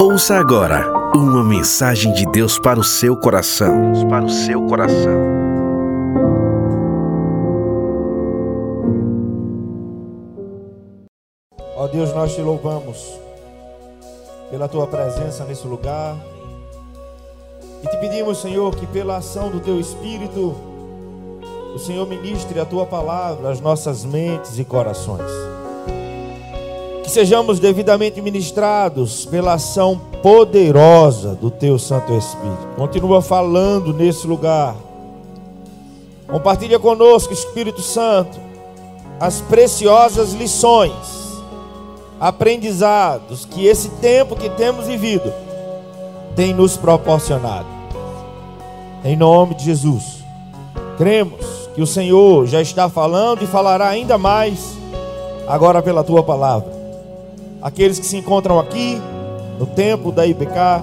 Ouça agora uma mensagem de Deus para o seu coração. Deus para o seu coração. Ó Deus, nós te louvamos pela tua presença nesse lugar. E te pedimos, Senhor, que pela ação do teu Espírito, o Senhor ministre a tua palavra às nossas mentes e corações que sejamos devidamente ministrados pela ação poderosa do Teu Santo Espírito. Continua falando nesse lugar. Compartilha conosco, Espírito Santo, as preciosas lições, aprendizados que esse tempo que temos vivido tem nos proporcionado. Em nome de Jesus, cremos que o Senhor já está falando e falará ainda mais agora pela tua palavra aqueles que se encontram aqui, no templo da IBK,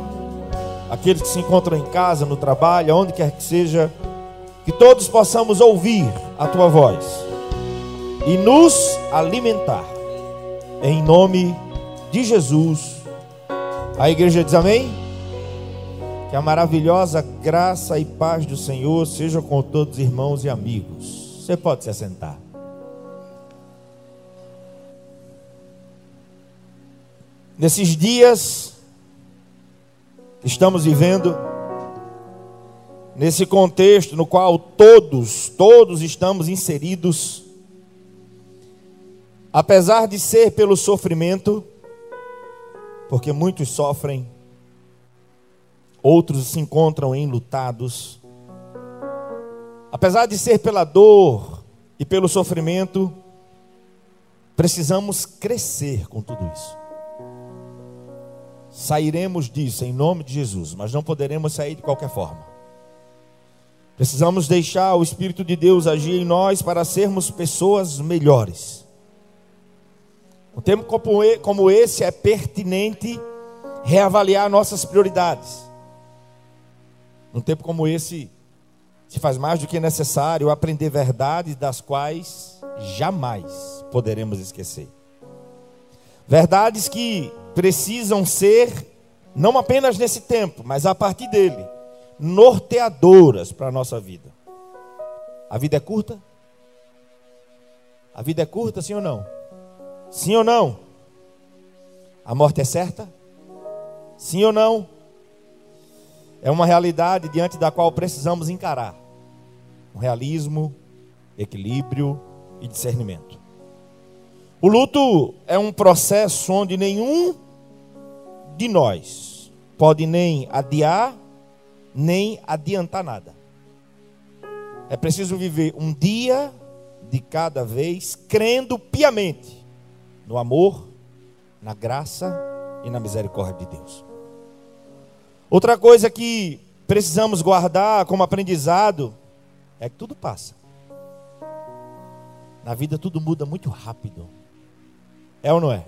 aqueles que se encontram em casa, no trabalho, onde quer que seja, que todos possamos ouvir a tua voz e nos alimentar, em nome de Jesus. A igreja diz amém? Que a maravilhosa graça e paz do Senhor seja com todos os irmãos e amigos. Você pode se assentar. Nesses dias que estamos vivendo, nesse contexto no qual todos, todos estamos inseridos, apesar de ser pelo sofrimento, porque muitos sofrem, outros se encontram enlutados, apesar de ser pela dor e pelo sofrimento, precisamos crescer com tudo isso sairemos disso em nome de Jesus, mas não poderemos sair de qualquer forma. Precisamos deixar o Espírito de Deus agir em nós para sermos pessoas melhores. Um tempo como esse é pertinente reavaliar nossas prioridades. Um tempo como esse se faz mais do que necessário aprender verdades das quais jamais poderemos esquecer. Verdades que precisam ser, não apenas nesse tempo, mas a partir dele, norteadoras para a nossa vida. A vida é curta? A vida é curta, sim ou não? Sim ou não? A morte é certa? Sim ou não? É uma realidade diante da qual precisamos encarar. Um realismo, equilíbrio e discernimento. O luto é um processo onde nenhum de nós pode nem adiar, nem adiantar nada. É preciso viver um dia de cada vez, crendo piamente no amor, na graça e na misericórdia de Deus. Outra coisa que precisamos guardar como aprendizado é que tudo passa. Na vida tudo muda muito rápido. É ou não é?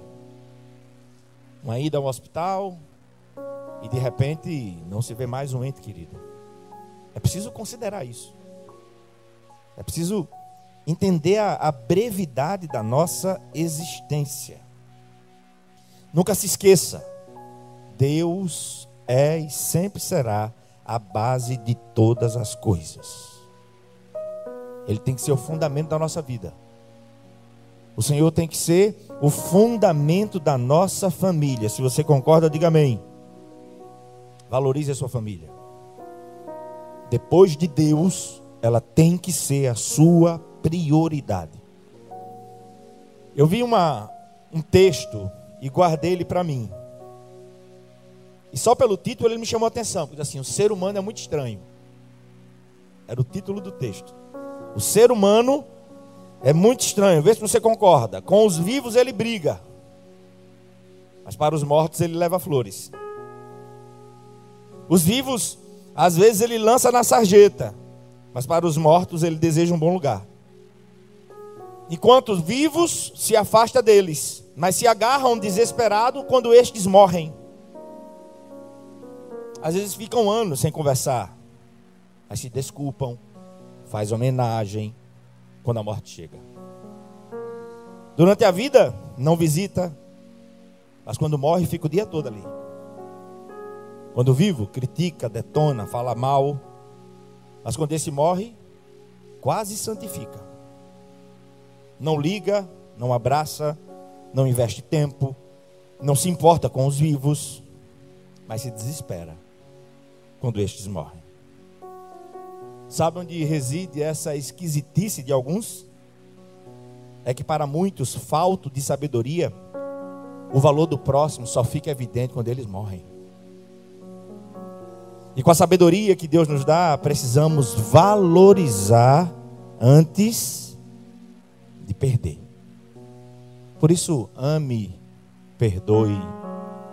uma ida ao hospital e de repente não se vê mais um ente querido. É preciso considerar isso. É preciso entender a, a brevidade da nossa existência. Nunca se esqueça, Deus é e sempre será a base de todas as coisas. Ele tem que ser o fundamento da nossa vida. O Senhor tem que ser o fundamento da nossa família. Se você concorda, diga amém. Valorize a sua família. Depois de Deus, ela tem que ser a sua prioridade. Eu vi uma, um texto e guardei ele para mim. E só pelo título ele me chamou a atenção, porque assim, o ser humano é muito estranho. Era o título do texto. O ser humano é muito estranho, vê se você concorda. Com os vivos ele briga, mas para os mortos ele leva flores. Os vivos, às vezes ele lança na sarjeta, mas para os mortos ele deseja um bom lugar. Enquanto os vivos se afasta deles, mas se agarram desesperado quando estes morrem. Às vezes ficam anos sem conversar, mas se desculpam, faz homenagem, quando a morte chega. Durante a vida, não visita, Mas quando morre, fica o dia todo ali. Quando vivo, critica, detona, fala mal. Mas quando esse morre, quase santifica. Não liga, não abraça, não investe tempo, não se importa com os vivos, mas se desespera quando estes morrem. Sabe onde reside essa esquisitice de alguns? É que para muitos, falto de sabedoria, o valor do próximo só fica evidente quando eles morrem. E com a sabedoria que Deus nos dá, precisamos valorizar antes de perder. Por isso, ame, perdoe,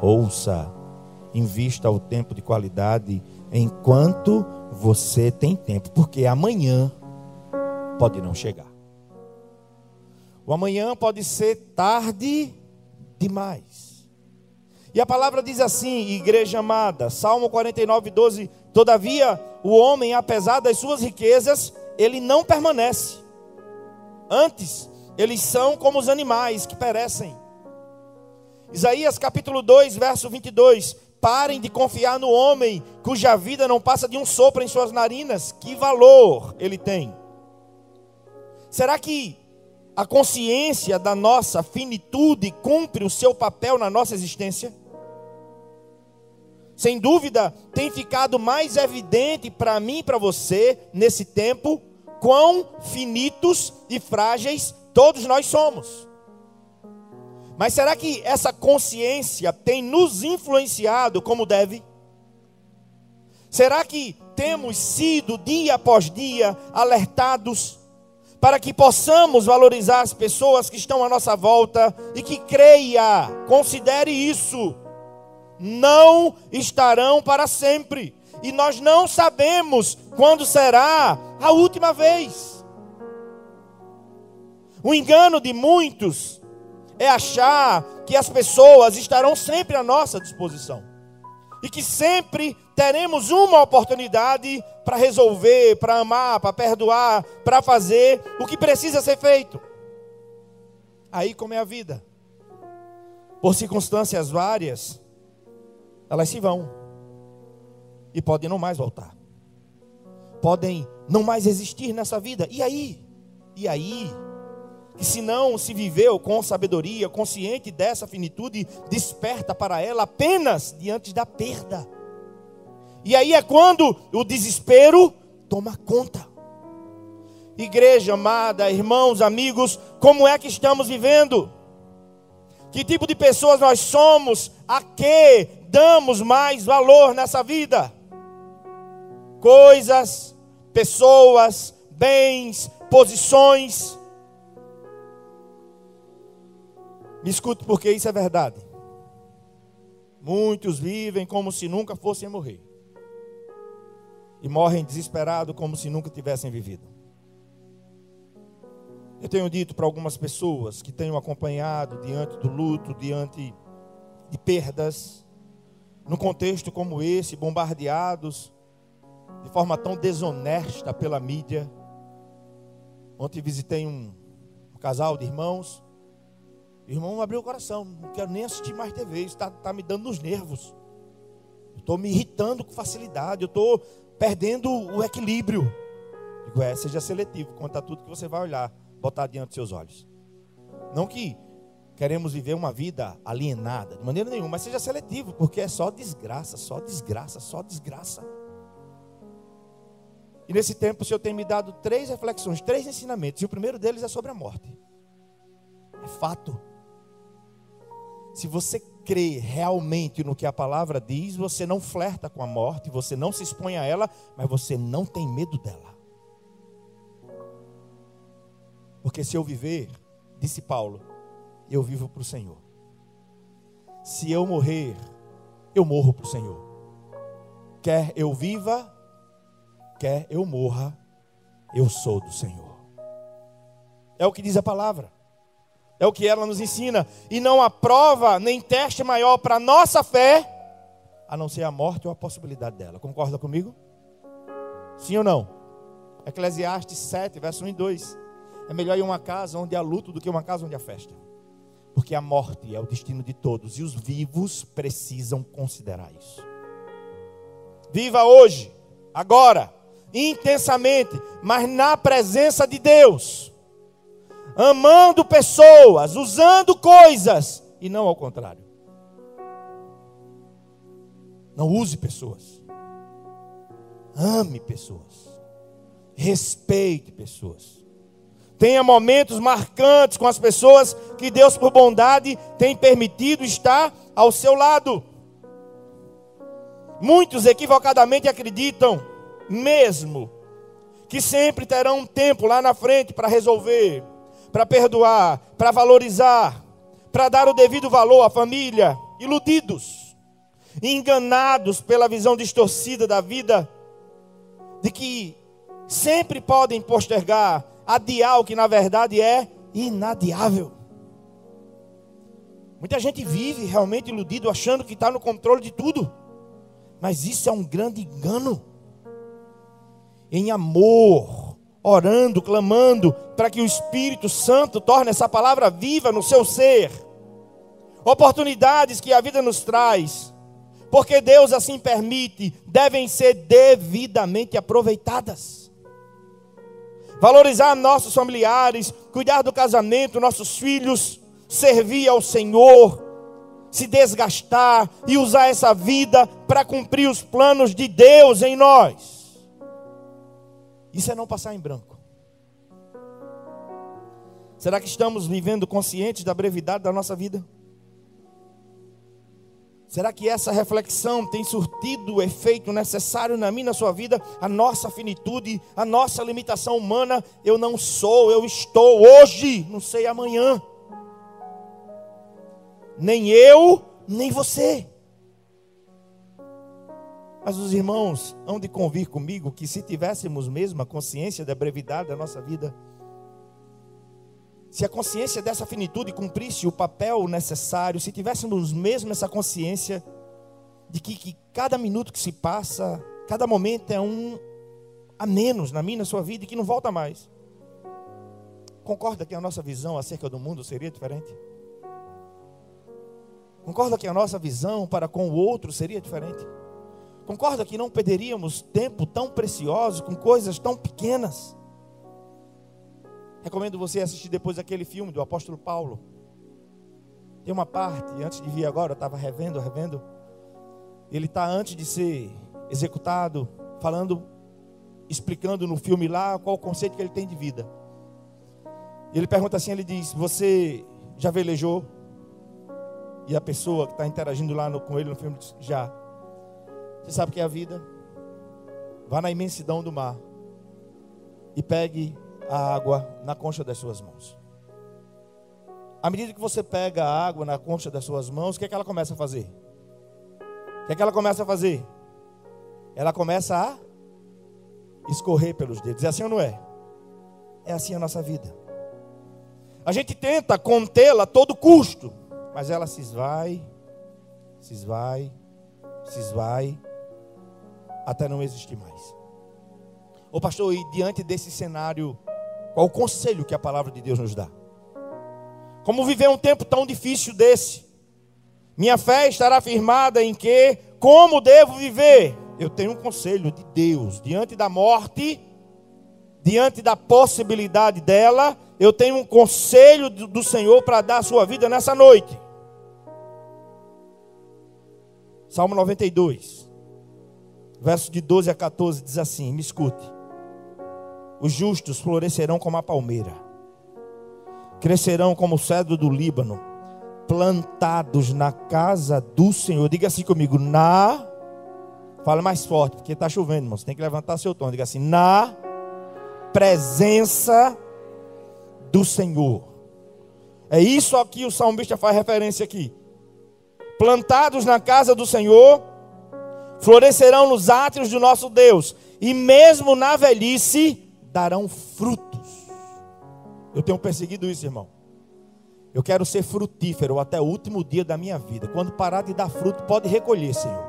ouça, invista o tempo de qualidade enquanto você tem tempo, porque amanhã pode não chegar. O amanhã pode ser tarde demais. E a palavra diz assim, igreja amada, Salmo 49, 12: Todavia, o homem, apesar das suas riquezas, ele não permanece. Antes, eles são como os animais que perecem. Isaías capítulo 2, verso 22. Parem de confiar no homem cuja vida não passa de um sopro em suas narinas. Que valor ele tem? Será que a consciência da nossa finitude cumpre o seu papel na nossa existência? Sem dúvida, tem ficado mais evidente para mim e para você nesse tempo quão finitos e frágeis todos nós somos. Mas será que essa consciência tem nos influenciado como deve? Será que temos sido dia após dia alertados para que possamos valorizar as pessoas que estão à nossa volta e que creia, considere isso, não estarão para sempre. E nós não sabemos quando será a última vez. O engano de muitos é achar que as pessoas estarão sempre à nossa disposição e que sempre teremos uma oportunidade para resolver, para amar, para perdoar, para fazer o que precisa ser feito. Aí como é a vida? Por circunstâncias várias, elas se vão e podem não mais voltar. Podem não mais existir nessa vida. E aí? E aí? Que se não se viveu com sabedoria, consciente dessa finitude, desperta para ela apenas diante da perda. E aí é quando o desespero toma conta. Igreja amada, irmãos, amigos, como é que estamos vivendo? Que tipo de pessoas nós somos? A que damos mais valor nessa vida? Coisas, pessoas, bens, posições Me escute, porque isso é verdade. Muitos vivem como se nunca fossem morrer. E morrem desesperados como se nunca tivessem vivido. Eu tenho dito para algumas pessoas que tenho acompanhado diante do luto, diante de perdas, num contexto como esse, bombardeados de forma tão desonesta pela mídia. Ontem visitei um, um casal de irmãos Irmão, abriu o coração. Não quero nem assistir mais TV. Está tá me dando nos nervos. Estou me irritando com facilidade. Eu estou perdendo o equilíbrio. Digo, é, seja seletivo quanto a tudo que você vai olhar, botar diante dos seus olhos. Não que queremos viver uma vida alienada, de maneira nenhuma, mas seja seletivo, porque é só desgraça, só desgraça, só desgraça. E nesse tempo o Senhor tem me dado três reflexões, três ensinamentos. E o primeiro deles é sobre a morte. É fato. Se você crê realmente no que a palavra diz, você não flerta com a morte, você não se expõe a ela, mas você não tem medo dela. Porque se eu viver, disse Paulo, eu vivo para o Senhor. Se eu morrer, eu morro para o Senhor. Quer eu viva, quer eu morra, eu sou do Senhor. É o que diz a palavra. É o que ela nos ensina. E não há prova nem teste maior para a nossa fé, a não ser a morte ou a possibilidade dela. Concorda comigo? Sim ou não? Eclesiastes 7, verso 1 e 2. É melhor ir uma casa onde há luto do que uma casa onde há festa. Porque a morte é o destino de todos e os vivos precisam considerar isso. Viva hoje, agora, intensamente, mas na presença de Deus, amando pessoas, usando coisas e não ao contrário. Não use pessoas. Ame pessoas. Respeite pessoas. Tenha momentos marcantes com as pessoas que Deus, por bondade, tem permitido estar ao seu lado. Muitos equivocadamente acreditam, mesmo, que sempre terão um tempo lá na frente para resolver, para perdoar, para valorizar, para dar o devido valor à família. Iludidos, enganados pela visão distorcida da vida, de que sempre podem postergar, adiar o que na verdade é inadiável. Muita gente vive realmente iludido, achando que está no controle de tudo. Mas isso é um grande engano. Em amor, orando, clamando, para que o Espírito Santo torne essa palavra viva no seu ser. Oportunidades que a vida nos traz, porque Deus assim permite, devem ser devidamente aproveitadas. Valorizar nossos familiares, cuidar do casamento, nossos filhos, servir ao Senhor, se desgastar e usar essa vida para cumprir os planos de Deus em nós. Isso é não passar em branco. Será que estamos vivendo conscientes da brevidade da nossa vida? Será que essa reflexão tem surtido o efeito necessário na minha, na sua vida? A nossa finitude, a nossa limitação humana, eu não sou, eu estou hoje, não sei amanhã nem eu, nem você. Mas os irmãos hão de convir comigo que se tivéssemos mesmo a consciência da brevidade da nossa vida, se a consciência dessa finitude cumprisse o papel necessário, se tivéssemos mesmo essa consciência de que, que cada minuto que se passa, cada momento é um a menos na minha, na sua vida e que não volta mais. Concorda que a nossa visão acerca do mundo seria diferente? Concorda que a nossa visão para com o outro seria diferente? Concorda que não perderíamos tempo tão precioso com coisas tão pequenas? Recomendo você assistir depois aquele filme do apóstolo Paulo. Tem uma parte, antes de vir agora, eu estava revendo, revendo. Ele está antes de ser executado, falando, explicando no filme lá qual o conceito que ele tem de vida. Ele pergunta assim, ele diz: Você já velejou? E a pessoa que está interagindo lá no, com ele no filme diz, já. Você sabe o que é a vida? Vá na imensidão do mar e pegue a água na concha das suas mãos. À medida que você pega a água na concha das suas mãos, o que é que ela começa a fazer? O que é que ela começa a fazer? Ela começa a escorrer pelos dedos. É assim ou não é? É assim a nossa vida. A gente tenta contê-la a todo custo. Mas ela se esvai, se esvai, se esvai, até não existir mais. Ô pastor, e diante desse cenário, qual o conselho que a palavra de Deus nos dá? Como viver um tempo tão difícil desse? Minha fé estará firmada em que, como devo viver? Eu tenho um conselho de Deus diante da morte, diante da possibilidade dela, eu tenho um conselho do Senhor para dar a sua vida nessa noite. Salmo 92, versos de 12 a 14, diz assim: Me escute. Os justos florescerão como a palmeira, crescerão como o cedro do Líbano, plantados na casa do Senhor. Diga assim comigo: na. Fala mais forte, porque está chovendo, irmão. Você tem que levantar seu tom. Diga assim: na presença do Senhor. É isso aqui o salmista faz referência aqui plantados na casa do Senhor, florescerão nos átrios do nosso Deus, e mesmo na velhice darão frutos. Eu tenho perseguido isso, irmão. Eu quero ser frutífero até o último dia da minha vida. Quando parar de dar fruto, pode recolher, Senhor.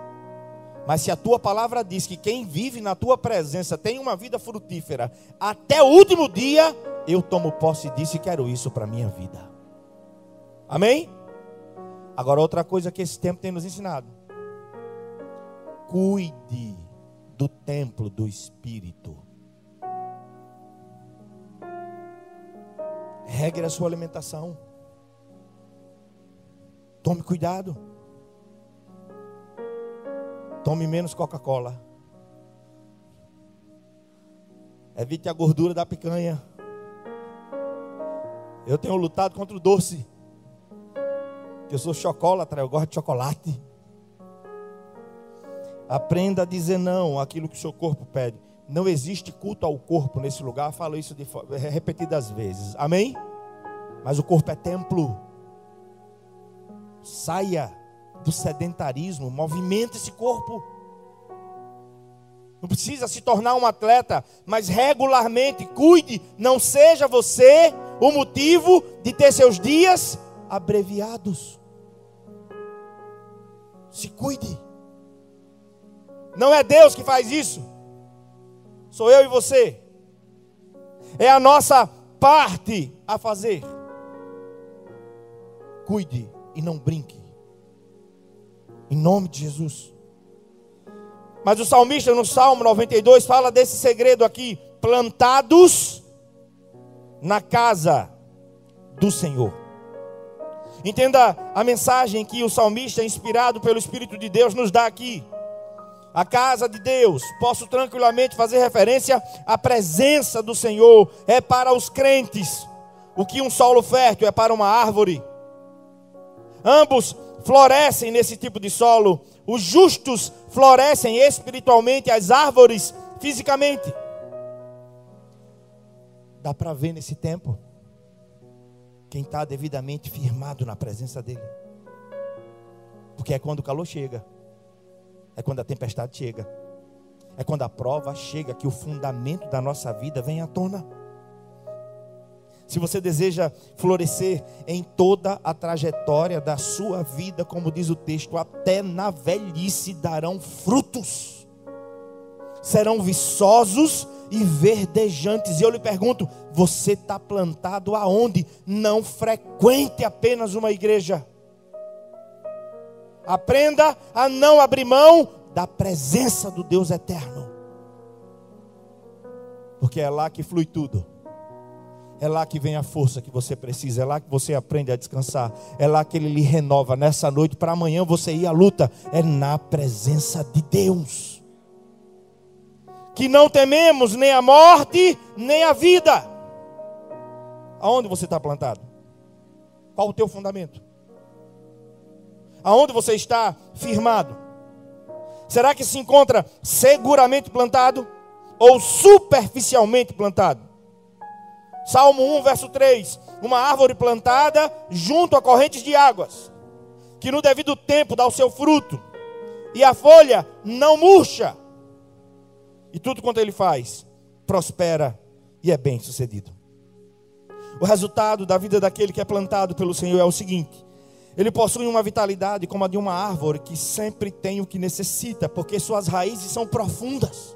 Mas se a tua palavra diz que quem vive na tua presença tem uma vida frutífera até o último dia, eu tomo posse disso e quero isso para a minha vida. Amém? Agora, outra coisa que esse tempo tem nos ensinado: cuide do templo do Espírito. Regre a sua alimentação. Tome cuidado. Tome menos Coca-Cola. Evite a gordura da picanha. Eu tenho lutado contra o doce. Eu sou chocolatra, eu gosto de chocolate. Aprenda a dizer não àquilo que o seu corpo pede. Não existe culto ao corpo nesse lugar. Falo isso de, repetidas vezes. Amém? Mas o corpo é templo. Saia do sedentarismo, movimenta esse corpo. Não precisa se tornar um atleta, mas regularmente cuide, não seja você o motivo de ter seus dias abreviados. Se cuide. Não é Deus que faz isso. Sou eu e você. É a nossa parte a fazer. Cuide e não brinque. Em nome de Jesus. Mas o salmista no Salmo 92 fala desse segredo aqui: plantados na casa do Senhor. Entenda a mensagem que o salmista, inspirado pelo Espírito de Deus, nos dá aqui. A casa de Deus, posso tranquilamente fazer referência à presença do Senhor, é para os crentes. O que um solo fértil é para uma árvore. Ambos florescem nesse tipo de solo. Os justos florescem espiritualmente, as árvores fisicamente. Dá para ver nesse tempo quem está devidamente firmado na presença dEle. Porque é quando o calor chega, é quando a tempestade chega, é quando a prova chega que o fundamento da nossa vida vem à tona. Se você deseja florescer em toda a trajetória da sua vida, como diz o texto, até na velhice darão frutos, serão viçosos e verdejantes. E eu lhe pergunto: você está plantado aonde? Não frequente apenas uma igreja. Aprenda a não abrir mão da presença do Deus eterno, porque é lá que flui tudo. É lá que vem a força que você precisa, é lá que você aprende a descansar, é lá que Ele lhe renova nessa noite para amanhã você ir à luta. É na presença de Deus que não tememos nem a morte, nem a vida. Aonde você está plantado? Qual o teu fundamento? Aonde você está firmado? Será que se encontra seguramente plantado ou superficialmente plantado? Salmo 1, verso 3: Uma árvore plantada junto a correntes de águas, que no devido tempo dá o seu fruto, e a folha não murcha e tudo quanto ele faz, prospera e é bem sucedido. O resultado da vida daquele que é plantado pelo Senhor é o seguinte: ele possui uma vitalidade como a de uma árvore que sempre tem o que necessita, porque suas raízes são profundas.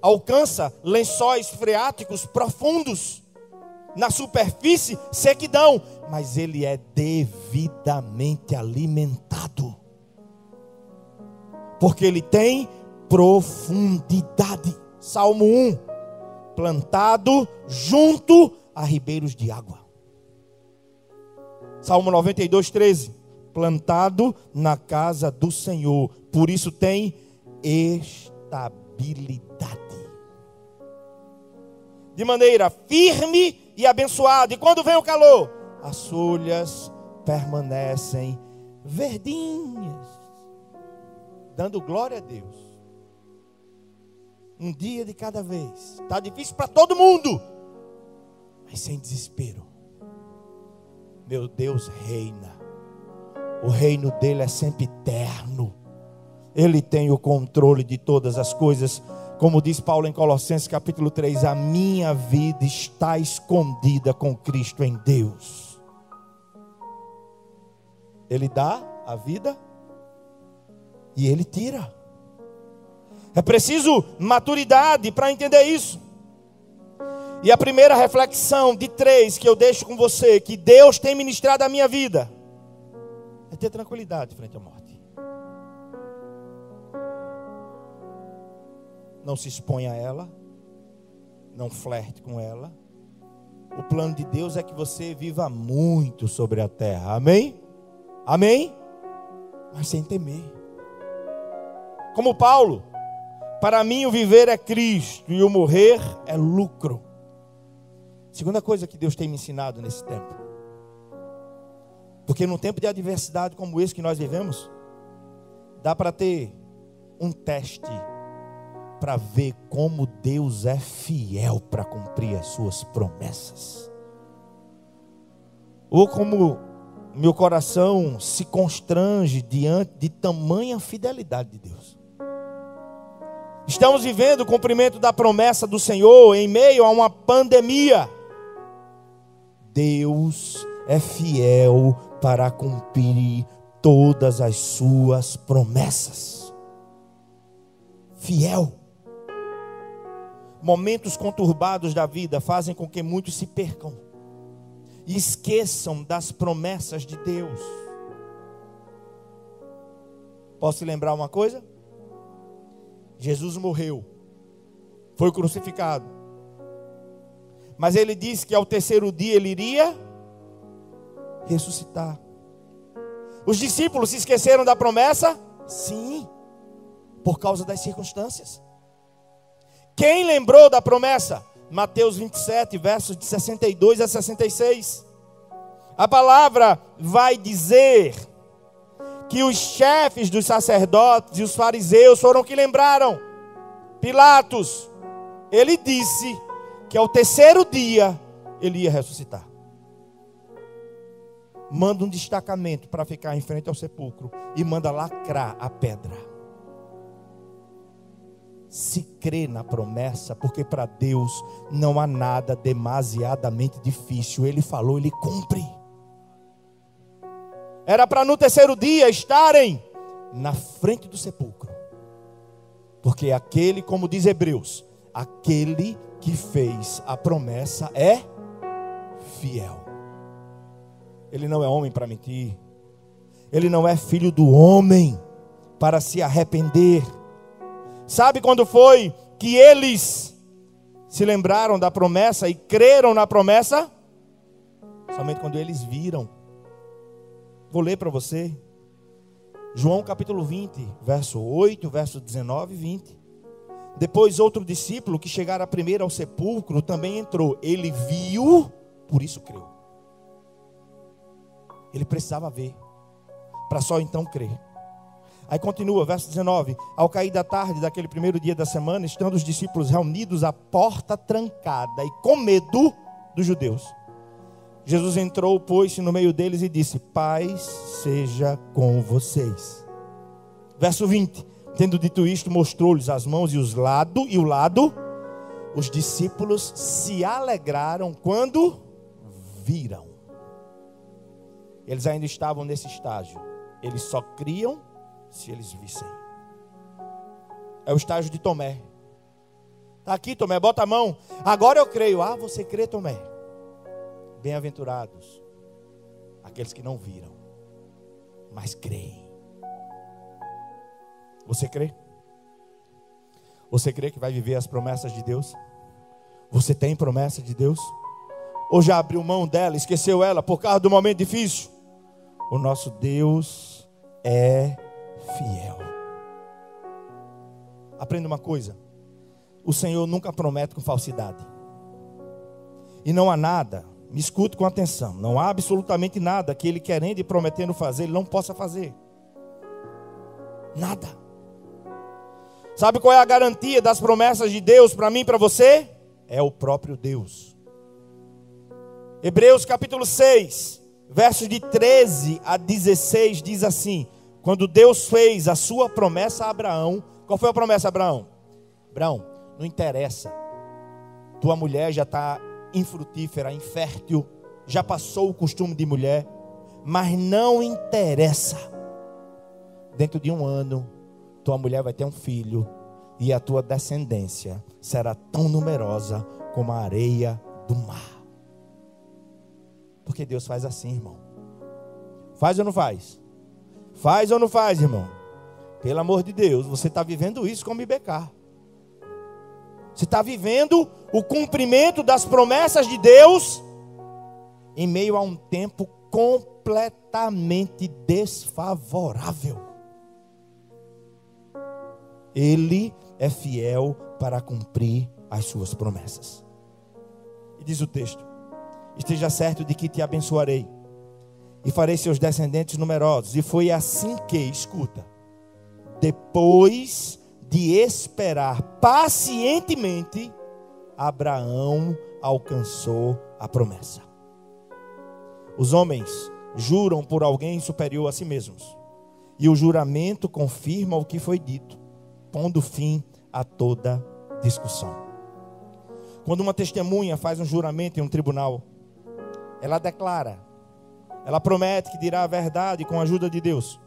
Alcança lençóis freáticos profundos. Na superfície, sequidão, mas ele é devidamente alimentado. Porque ele tem profundidade. Salmo 1: plantado junto a ribeiros de água. Salmo 92, 13: plantado na casa do Senhor, por isso tem estabilidade. De maneira firme e abençoada. E quando vem o calor, as folhas permanecem verdinhas, dando glória a Deus um dia de cada vez. Está difícil para todo mundo, mas sem desespero. Meu Deus reina. O reino dele é sempre eterno. Ele tem o controle de todas as coisas. Como diz Paulo em Colossenses capítulo 3, a minha vida está escondida com Cristo em Deus. Ele dá a vida e ele tira. É preciso maturidade para entender isso. E a primeira reflexão de três que eu deixo com você, que Deus tem ministrado a minha vida, é ter tranquilidade frente à morte. Não se exponha a ela, não flerte com ela. O plano de Deus é que você viva muito sobre a terra. Amém? Amém? Mas sem temer. Como Paulo, para mim o viver é Cristo e o morrer é lucro. Segunda coisa que Deus tem me ensinado nesse tempo. Porque num tempo de adversidade como esse que nós vivemos, dá para ter um teste para ver como Deus é fiel para cumprir as suas promessas. Ou como meu coração se constrange diante de tamanha fidelidade de Deus. Estamos vivendo o cumprimento da promessa do Senhor em meio a uma pandemia. Deus é fiel para cumprir todas as suas promessas. Fiel. Momentos conturbados da vida fazem com que muitos se percam e esqueçam das promessas de Deus. Posso te lembrar uma coisa? Jesus morreu, foi crucificado, mas ele disse que ao terceiro dia ele iria ressuscitar. Os discípulos se esqueceram da promessa? Sim, por causa das circunstâncias. Quem lembrou da promessa? Mateus 27, versos de 62 a 66. A palavra vai dizer que os chefes dos sacerdotes e os fariseus foram que lembraram. Pilatos, ele disse que ao terceiro dia ele ia ressuscitar. Manda um destacamento para ficar em frente ao sepulcro e manda lacrar a pedra se crê na promessa, porque para Deus não há nada demasiadamente difícil. Ele falou, ele cumpre. Era para no terceiro dia estarem na frente do sepulcro. Porque aquele, como diz Hebreus, aquele que fez a promessa é fiel. Ele não é homem para mentir. Ele não é filho do homem para se arrepender. Sabe quando foi que eles se lembraram da promessa e creram na promessa? Somente quando eles viram. Vou ler para você. João capítulo 20, verso 8, verso 19 e 20. Depois outro discípulo que chegara primeiro ao sepulcro também entrou. Ele viu, por isso creu. Ele precisava ver, para só então crer. Aí continua, verso 19: Ao cair da tarde daquele primeiro dia da semana, estando os discípulos reunidos, a porta trancada e com medo dos judeus. Jesus entrou, pôs-se no meio deles e disse: Paz seja com vocês. Verso 20: Tendo dito isto, mostrou-lhes as mãos e os lado e o lado. Os discípulos se alegraram quando viram. Eles ainda estavam nesse estágio. Eles só criam se eles vissem. É o estágio de Tomé. Está aqui, Tomé, bota a mão. Agora eu creio. Ah, você crê, Tomé. Bem-aventurados aqueles que não viram, mas creem. Você crê? Você crê que vai viver as promessas de Deus? Você tem promessa de Deus? Ou já abriu mão dela, esqueceu ela por causa do momento difícil? O nosso Deus é fiel. Aprenda uma coisa: o Senhor nunca promete com falsidade. E não há nada, me escute com atenção, não há absolutamente nada que Ele querendo e prometendo fazer, Ele não possa fazer. Nada. Sabe qual é a garantia das promessas de Deus para mim e para você? É o próprio Deus. Hebreus capítulo 6, versos de 13 a 16 diz assim: quando Deus fez a sua promessa a Abraão, qual foi a promessa a Abraão? Abraão, não interessa, tua mulher já está infrutífera, infértil, já passou o costume de mulher, mas não interessa. Dentro de um ano, tua mulher vai ter um filho, e a tua descendência será tão numerosa como a areia do mar. Porque Deus faz assim, irmão. Faz ou não faz? Faz ou não faz, irmão? Pelo amor de Deus, você está vivendo isso como IBK. Você está vivendo o cumprimento das promessas de Deus em meio a um tempo completamente desfavorável. Ele é fiel para cumprir as suas promessas. E diz o texto: Esteja certo de que te abençoarei e farei seus descendentes numerosos. E foi assim que, escuta, depois de esperar pacientemente, Abraão alcançou a promessa. Os homens juram por alguém superior a si mesmos, e o juramento confirma o que foi dito, pondo fim a toda discussão. Quando uma testemunha faz um juramento em um tribunal, ela declara, ela promete que dirá a verdade com a ajuda de Deus.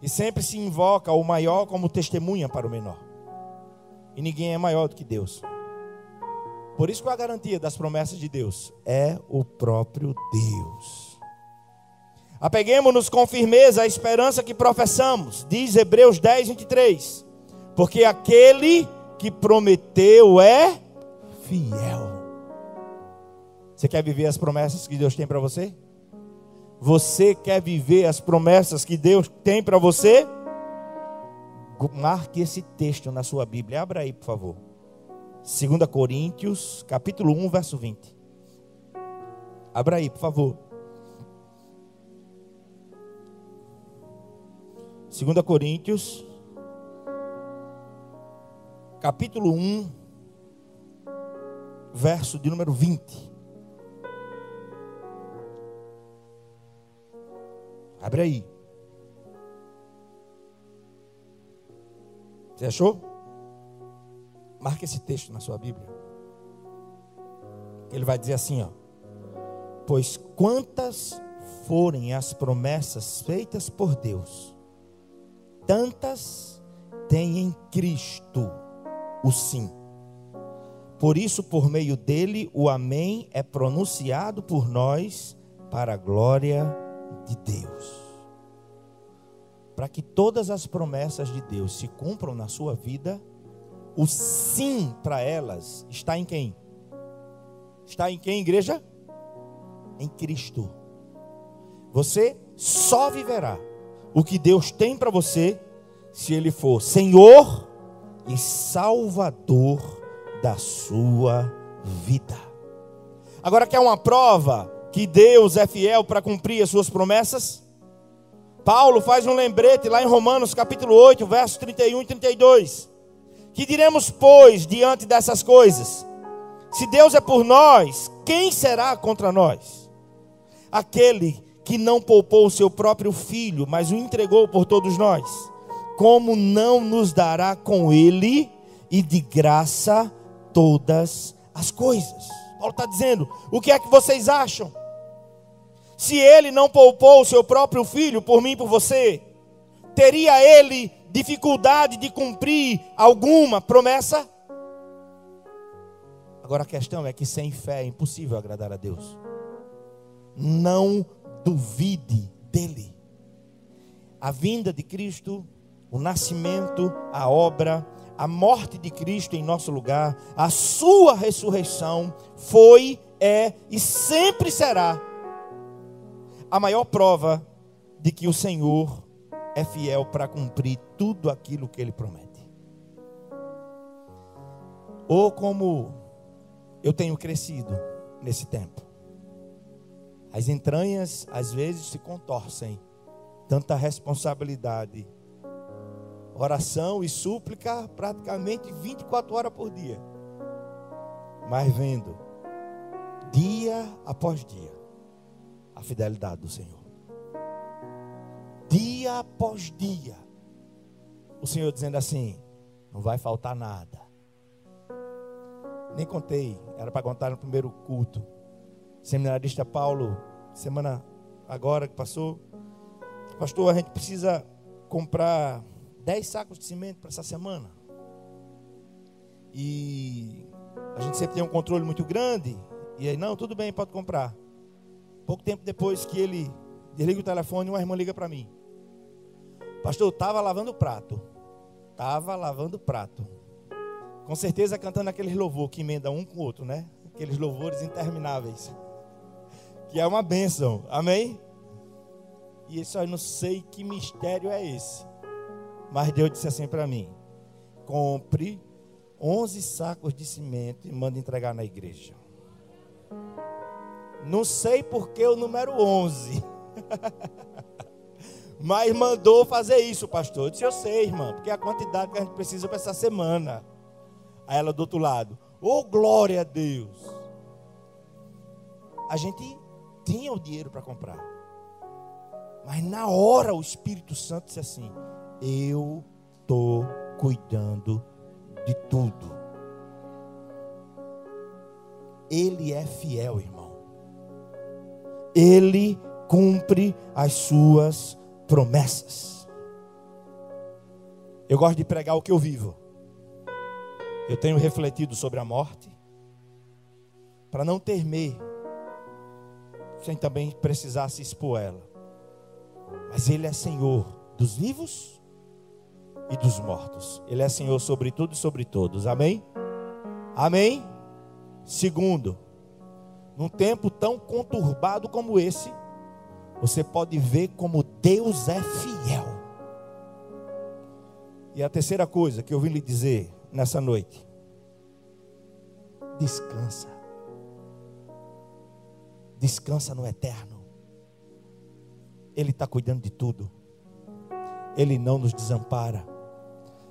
E sempre se invoca o maior como testemunha para o menor. E ninguém é maior do que Deus. Por isso que a garantia das promessas de Deus é o próprio Deus. Apeguemos-nos com firmeza à esperança que professamos, diz Hebreus 10, 23. Porque aquele que prometeu é fiel. Você quer viver as promessas que Deus tem para você? Você quer viver as promessas que Deus tem para você? Marque esse texto na sua Bíblia. Abra aí, por favor. 2 Coríntios, capítulo 1, verso 20. Abra aí, por favor. 2 Coríntios, capítulo 1, verso de número 20. Abre aí. Você achou? Marque esse texto na sua Bíblia. Ele vai dizer assim, ó: Pois quantas forem as promessas feitas por Deus, tantas tem em Cristo o sim. Por isso, por meio dele, o Amém é pronunciado por nós para a glória de de Deus. Para que todas as promessas de Deus se cumpram na sua vida, o sim para elas está em quem? Está em quem, igreja? Em Cristo. Você só viverá o que Deus tem para você se Ele for Senhor e Salvador da sua vida. Agora, quer uma prova que Deus é fiel para cumprir as suas promessas? Paulo faz um lembrete lá em Romanos capítulo 8, versos 31 e 32. Que diremos, pois, diante dessas coisas? Se Deus é por nós, quem será contra nós? Aquele que não poupou o seu próprio filho, mas o entregou por todos nós, como não nos dará com ele e de graça todas as coisas? Paulo está dizendo: o que é que vocês acham? Se ele não poupou o seu próprio filho por mim e por você, teria ele dificuldade de cumprir alguma promessa? Agora a questão é que sem fé é impossível agradar a Deus. Não duvide dele. A vinda de Cristo, o nascimento, a obra, a morte de Cristo em nosso lugar, a sua ressurreição foi, é e sempre será a maior prova de que o Senhor é fiel para cumprir tudo aquilo que ele promete. Ou como eu tenho crescido nesse tempo. As entranhas às vezes se contorcem, tanta responsabilidade oração e súplica praticamente 24 horas por dia. Mas vendo, dia após dia, a fidelidade do Senhor. Dia após dia, o Senhor dizendo assim: não vai faltar nada. Nem contei, era para contar no primeiro culto. Seminarista Paulo, semana agora que passou, pastor, a gente precisa comprar 10 sacos de cimento para essa semana. E A gente sempre tem um controle muito grande. E aí, não, tudo bem, pode comprar. Pouco tempo depois que ele desliga o telefone, uma irmã liga para mim. Pastor, estava lavando o prato. Estava lavando o prato. Com certeza cantando aqueles louvores que emendam um com o outro, né? Aqueles louvores intermináveis. Que é uma bênção. Amém? E isso eu não sei que mistério é esse. Mas Deus disse assim para mim: compre 11 sacos de cimento e manda entregar na igreja. Não sei por que o número 11. Mas mandou fazer isso, pastor. Eu disse, eu sei, irmã, porque é a quantidade que a gente precisa para essa semana. Aí ela do outro lado, oh glória a Deus. A gente tinha o dinheiro para comprar. Mas na hora o Espírito Santo disse assim: Eu estou cuidando de tudo. Ele é fiel, irmão. Ele cumpre as suas promessas. Eu gosto de pregar o que eu vivo. Eu tenho refletido sobre a morte para não temer, sem também precisar se expor ela. Mas Ele é Senhor dos vivos e dos mortos. Ele é Senhor sobre tudo e sobre todos. Amém? Amém? Segundo, num tempo tão conturbado como esse, você pode ver como Deus é fiel. E a terceira coisa que eu vim lhe dizer nessa noite: descansa. Descansa no eterno. Ele está cuidando de tudo. Ele não nos desampara.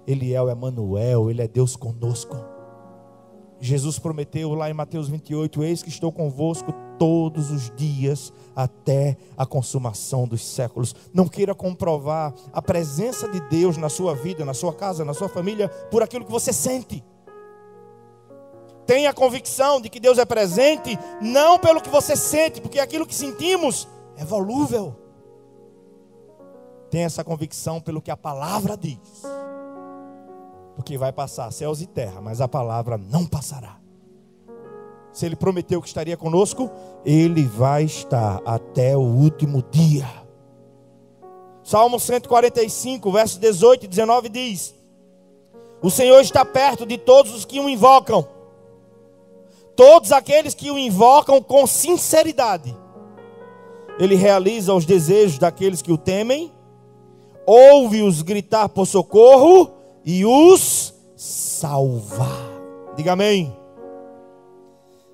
Ele é o Emanuel, ele é Deus conosco. Jesus prometeu lá em Mateus 28: Eis que estou convosco todos os dias até a consumação dos séculos. Não queira comprovar a presença de Deus na sua vida, na sua casa, na sua família, por aquilo que você sente. Tenha a convicção de que Deus é presente, não pelo que você sente, porque aquilo que sentimos é volúvel. Tenha essa convicção pelo que a palavra diz. Porque vai passar céus e terra, mas a palavra não passará. Se ele prometeu que estaria conosco, ele vai estar até o último dia. Salmo 145, versos 18 e 19 diz: O Senhor está perto de todos os que o invocam, todos aqueles que o invocam com sinceridade. Ele realiza os desejos daqueles que o temem ouve-os gritar por socorro e os salvar. Diga amém.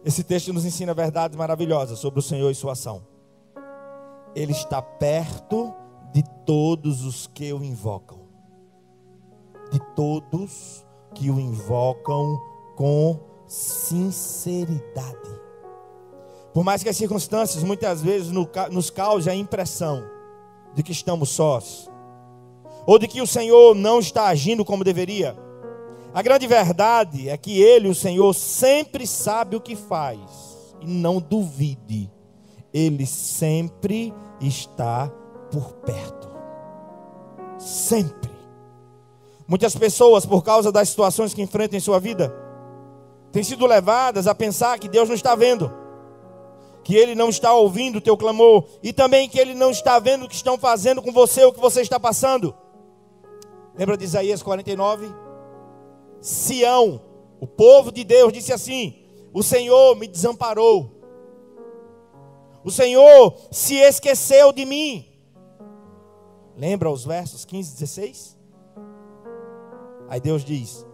Esse texto nos ensina verdades maravilhosas sobre o Senhor e sua ação. Ele está perto de todos os que o invocam. De todos que o invocam com sinceridade. Por mais que as circunstâncias muitas vezes nos causem a impressão de que estamos sós, ou de que o Senhor não está agindo como deveria. A grande verdade é que Ele, o Senhor, sempre sabe o que faz, e não duvide, Ele sempre está por perto. Sempre. Muitas pessoas, por causa das situações que enfrentam em sua vida, têm sido levadas a pensar que Deus não está vendo, que Ele não está ouvindo o teu clamor, e também que Ele não está vendo o que estão fazendo com você, o que você está passando. Lembra de Isaías 49? Sião, o povo de Deus, disse assim: O Senhor me desamparou. O Senhor se esqueceu de mim. Lembra os versos 15 e 16? Aí Deus diz: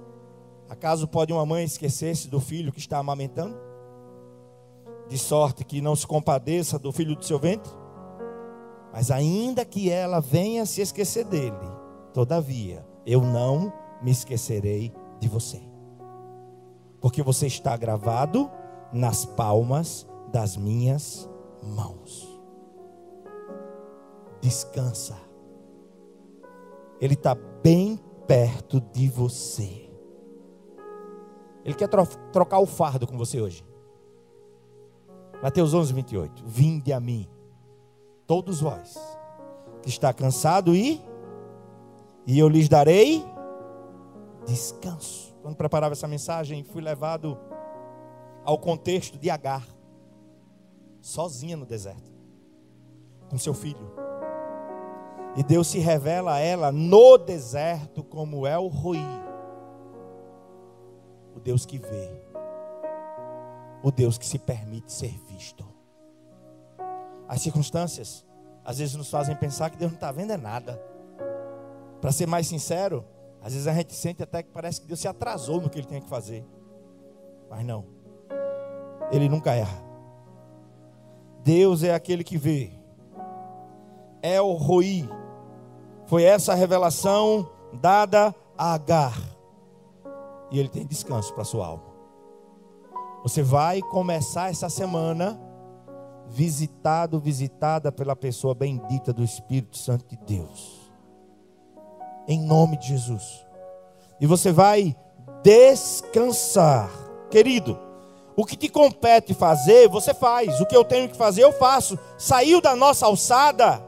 Acaso pode uma mãe esquecer-se do filho que está amamentando? De sorte que não se compadeça do filho do seu ventre? Mas ainda que ela venha se esquecer dele, Todavia, eu não me esquecerei de você, porque você está gravado nas palmas das minhas mãos. Descansa, Ele está bem perto de você. Ele quer tro trocar o fardo com você hoje. Mateus 11, 28. Vinde a mim, todos vós, que está cansado e e eu lhes darei descanso. Quando preparava essa mensagem, fui levado ao contexto de Agar, sozinha no deserto, com seu filho. E Deus se revela a ela no deserto como é o Roi, o Deus que vê, o Deus que se permite ser visto. As circunstâncias às vezes nos fazem pensar que Deus não está vendo é nada. Para ser mais sincero, às vezes a gente sente até que parece que Deus se atrasou no que ele tinha que fazer. Mas não. Ele nunca erra. Deus é aquele que vê. É o Roi. Foi essa revelação dada a Agar. E ele tem descanso para sua alma. Você vai começar essa semana visitado, visitada pela pessoa bendita do Espírito Santo de Deus. Em nome de Jesus. E você vai descansar. Querido, o que te compete fazer, você faz. O que eu tenho que fazer, eu faço. Saiu da nossa alçada,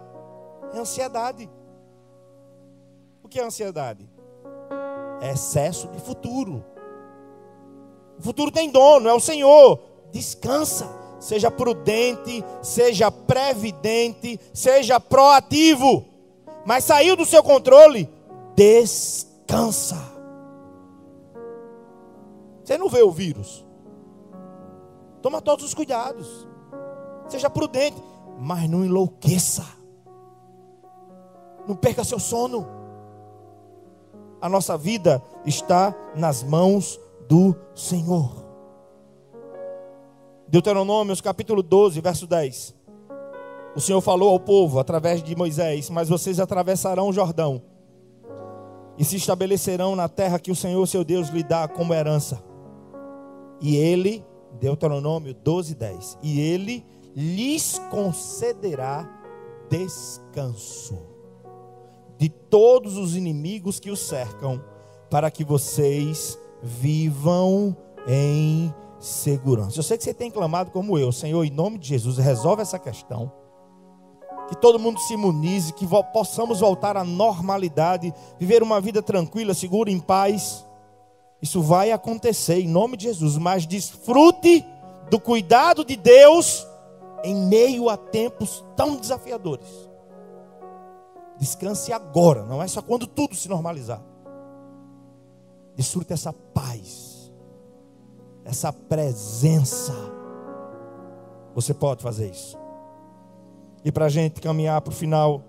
é ansiedade. O que é ansiedade? É excesso de futuro. O futuro tem dono, é o Senhor. Descansa seja prudente, seja previdente, seja proativo. Mas saiu do seu controle, descansa. Você não vê o vírus. Toma todos os cuidados. Seja prudente, mas não enlouqueça. Não perca seu sono. A nossa vida está nas mãos do Senhor. Deuteronômio, capítulo 12, verso 10. O Senhor falou ao povo através de Moisés: Mas vocês atravessarão o Jordão e se estabelecerão na terra que o Senhor, seu Deus, lhe dá como herança. E ele, Deuteronômio 12, 10. E ele lhes concederá descanso de todos os inimigos que os cercam, para que vocês vivam em segurança. Eu sei que você tem clamado como eu, Senhor, em nome de Jesus, resolve essa questão. Que todo mundo se imunize, que possamos voltar à normalidade, viver uma vida tranquila, segura, em paz. Isso vai acontecer em nome de Jesus, mas desfrute do cuidado de Deus em meio a tempos tão desafiadores. Descanse agora, não é só quando tudo se normalizar. Desfrute essa paz essa presença. Você pode fazer isso. E para a gente caminhar para o final,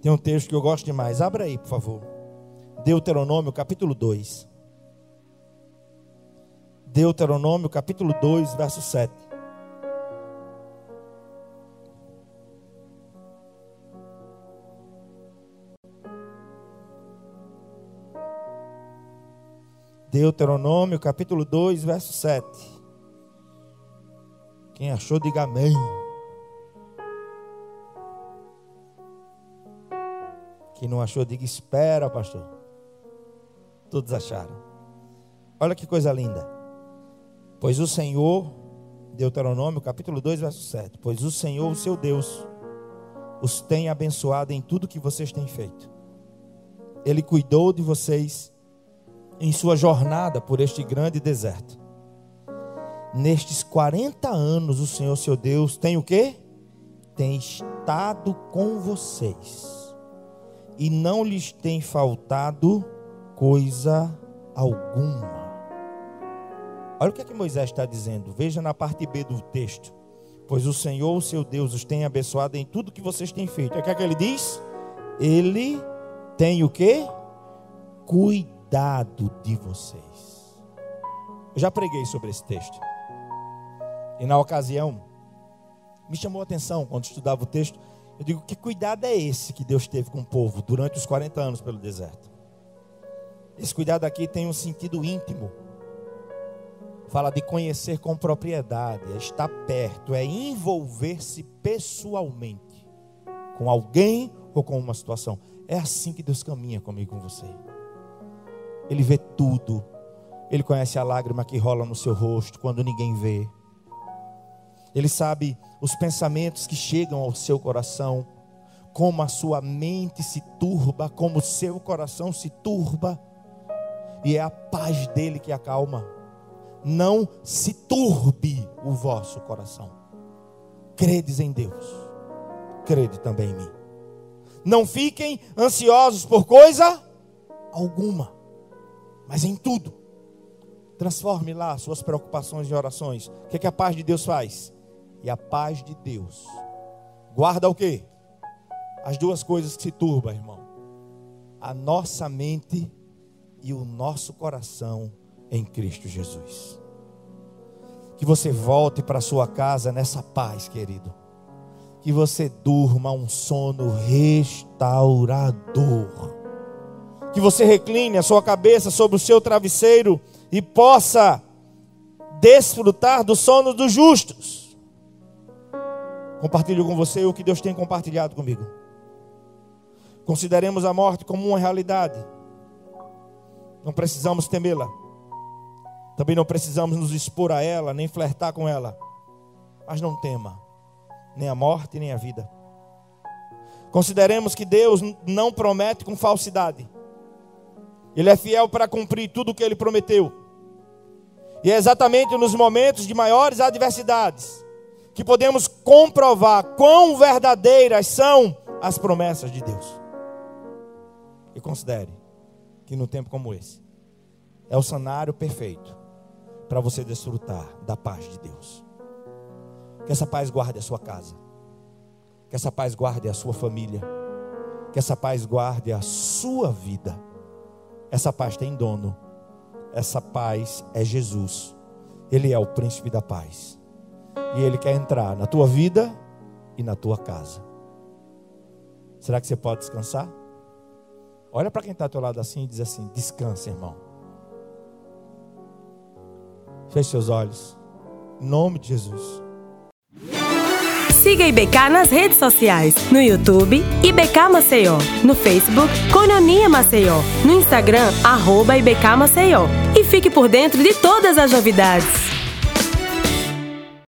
tem um texto que eu gosto demais. Abra aí, por favor. Deuteronômio, capítulo 2. Deuteronômio, capítulo 2, verso 7. Deuteronômio capítulo 2, verso 7. Quem achou, diga amém. Quem não achou, diga espera, pastor. Todos acharam. Olha que coisa linda. Pois o Senhor, Deuteronômio capítulo 2, verso 7. Pois o Senhor, o seu Deus, os tem abençoado em tudo que vocês têm feito. Ele cuidou de vocês em sua jornada por este grande deserto. Nestes 40 anos, o Senhor seu Deus tem o que? Tem estado com vocês. E não lhes tem faltado coisa alguma. Olha o que é que Moisés está dizendo. Veja na parte B do texto. Pois o Senhor, o seu Deus, os tem abençoado em tudo que vocês têm feito. O que é que ele diz? Ele tem o que? Cuidado de vocês. Eu já preguei sobre esse texto. E na ocasião, me chamou a atenção quando estudava o texto. Eu digo: que cuidado é esse que Deus teve com o povo durante os 40 anos pelo deserto? Esse cuidado aqui tem um sentido íntimo. Fala de conhecer com propriedade, é estar perto, é envolver-se pessoalmente com alguém ou com uma situação. É assim que Deus caminha comigo com você. Ele vê tudo. Ele conhece a lágrima que rola no seu rosto quando ninguém vê. Ele sabe os pensamentos que chegam ao seu coração, como a sua mente se turba, como o seu coração se turba. E é a paz dele que acalma. não se turbe o vosso coração. Credes em Deus, crede também em mim. Não fiquem ansiosos por coisa alguma, mas em tudo. Transforme lá suas preocupações em orações. O que, é que a paz de Deus faz? E a paz de Deus guarda o quê? As duas coisas que se turbam, irmão. A nossa mente e o nosso coração em Cristo Jesus. Que você volte para sua casa nessa paz, querido. Que você durma um sono restaurador. Que você recline a sua cabeça sobre o seu travesseiro e possa desfrutar do sono dos justos. Compartilho com você o que Deus tem compartilhado comigo. Consideremos a morte como uma realidade. Não precisamos temê-la. Também não precisamos nos expor a ela, nem flertar com ela. Mas não tema, nem a morte, nem a vida. Consideremos que Deus não promete com falsidade. Ele é fiel para cumprir tudo o que ele prometeu. E é exatamente nos momentos de maiores adversidades que podemos comprovar quão verdadeiras são as promessas de Deus. E considere que no tempo como esse é o cenário perfeito para você desfrutar da paz de Deus. Que essa paz guarde a sua casa. Que essa paz guarde a sua família. Que essa paz guarde a sua vida. Essa paz tem dono. Essa paz é Jesus. Ele é o príncipe da paz. E ele quer entrar na tua vida e na tua casa. Será que você pode descansar? Olha para quem está ao teu lado assim e diz assim: descansa, irmão. Feche seus olhos. Em nome de Jesus. Siga IBK nas redes sociais. No YouTube, IBK Maceió. No Facebook, Cononia Maceió. No Instagram, IBK Maceió. E fique por dentro de todas as novidades.